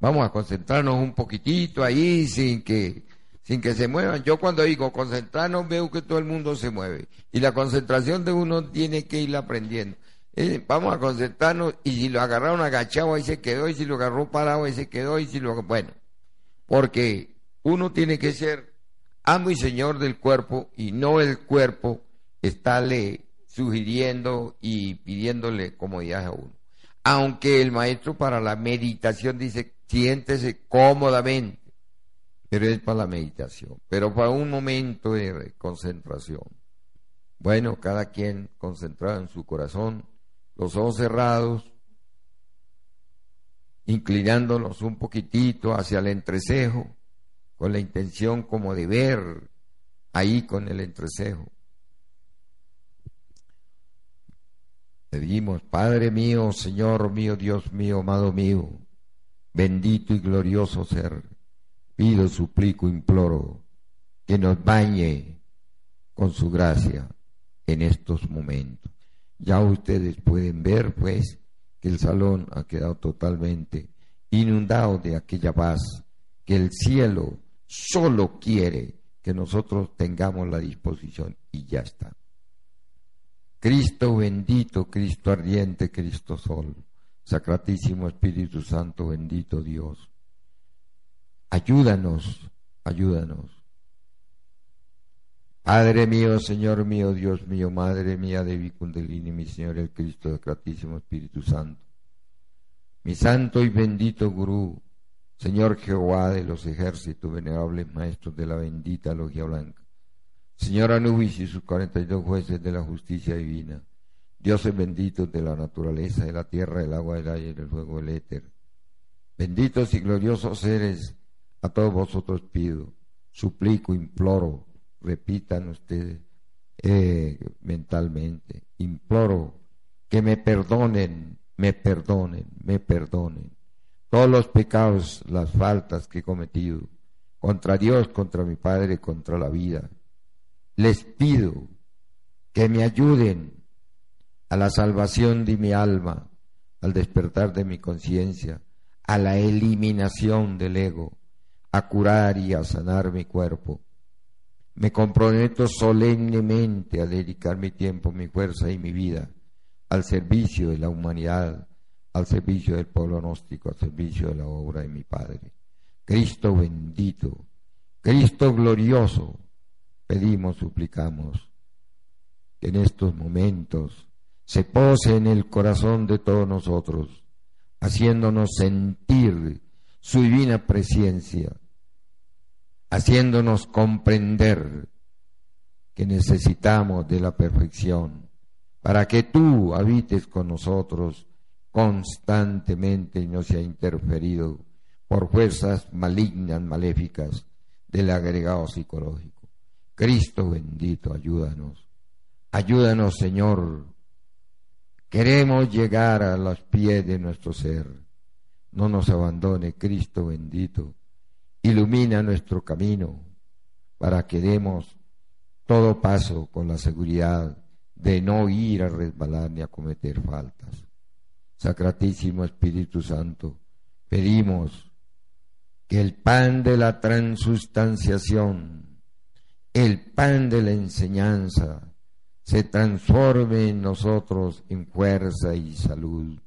Vamos a concentrarnos un poquitito ahí sin que, sin que se muevan. Yo cuando digo concentrarnos veo que todo el mundo se mueve. Y la concentración de uno tiene que ir aprendiendo. Eh, vamos a concentrarnos y si lo agarraron agachado ahí se quedó y si lo agarró parado ahí se quedó y si lo... Bueno, porque uno tiene que ser amo y señor del cuerpo y no el cuerpo estarle sugiriendo y pidiéndole comodidad a uno. Aunque el maestro para la meditación dice siéntese cómodamente, pero es para la meditación, pero para un momento de concentración. Bueno, cada quien concentrado en su corazón, los ojos cerrados, inclinándonos un poquitito hacia el entrecejo, con la intención como de ver ahí con el entrecejo. Pedimos, Padre mío, Señor mío, Dios mío, amado mío, bendito y glorioso ser, pido, suplico, imploro que nos bañe con su gracia en estos momentos. Ya ustedes pueden ver, pues, que el salón ha quedado totalmente inundado de aquella paz que el cielo solo quiere que nosotros tengamos la disposición y ya está. Cristo bendito, Cristo ardiente, Cristo sol, Sacratísimo Espíritu Santo, bendito Dios. Ayúdanos, ayúdanos. Padre mío, Señor mío, Dios mío, Madre mía de Vicundelini, mi Señor el Cristo, Sacratísimo Espíritu Santo. Mi santo y bendito Gurú, Señor Jehová de los ejércitos, venerables maestros de la bendita logia blanca. Señor Anubis y sus cuarenta y dos jueces de la justicia divina. Dioses benditos de la naturaleza, de la tierra, del agua, del aire, del fuego, del éter. Benditos y gloriosos seres, a todos vosotros pido, suplico, imploro, repitan ustedes eh, mentalmente, imploro que me perdonen, me perdonen, me perdonen todos los pecados, las faltas que he cometido contra Dios, contra mi Padre, contra la vida. Les pido que me ayuden a la salvación de mi alma, al despertar de mi conciencia, a la eliminación del ego, a curar y a sanar mi cuerpo. Me comprometo solemnemente a dedicar mi tiempo, mi fuerza y mi vida al servicio de la humanidad, al servicio del pueblo gnóstico, al servicio de la obra de mi Padre. Cristo bendito, Cristo glorioso, pedimos, suplicamos que en estos momentos se pose en el corazón de todos nosotros, haciéndonos sentir su divina presencia, haciéndonos comprender que necesitamos de la perfección para que tú habites con nosotros constantemente y no se ha interferido por fuerzas malignas, maléficas del agregado psicológico. Cristo bendito, ayúdanos. Ayúdanos, Señor. Queremos llegar a los pies de nuestro ser. No nos abandone, Cristo bendito. Ilumina nuestro camino para que demos todo paso con la seguridad de no ir a resbalar ni a cometer faltas. Sacratísimo Espíritu Santo, pedimos que el pan de la transustanciación, el pan de la enseñanza, se transforme en nosotros en fuerza y salud.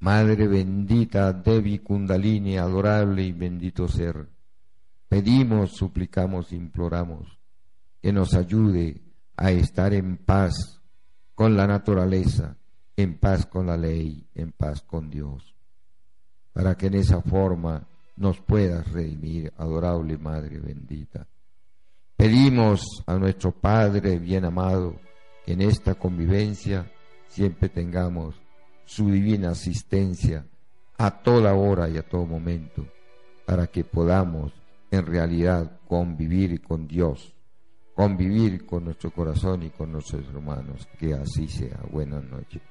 Madre bendita, Devi Kundalini, adorable y bendito ser, pedimos, suplicamos, imploramos que nos ayude a estar en paz con la naturaleza, en paz con la ley, en paz con Dios, para que en esa forma nos puedas redimir, adorable Madre bendita. Pedimos a nuestro Padre bien amado que en esta convivencia siempre tengamos su divina asistencia a toda hora y a todo momento, para que podamos en realidad convivir con Dios convivir con nuestro corazón y con nuestros hermanos. Que así sea. Buenas noches.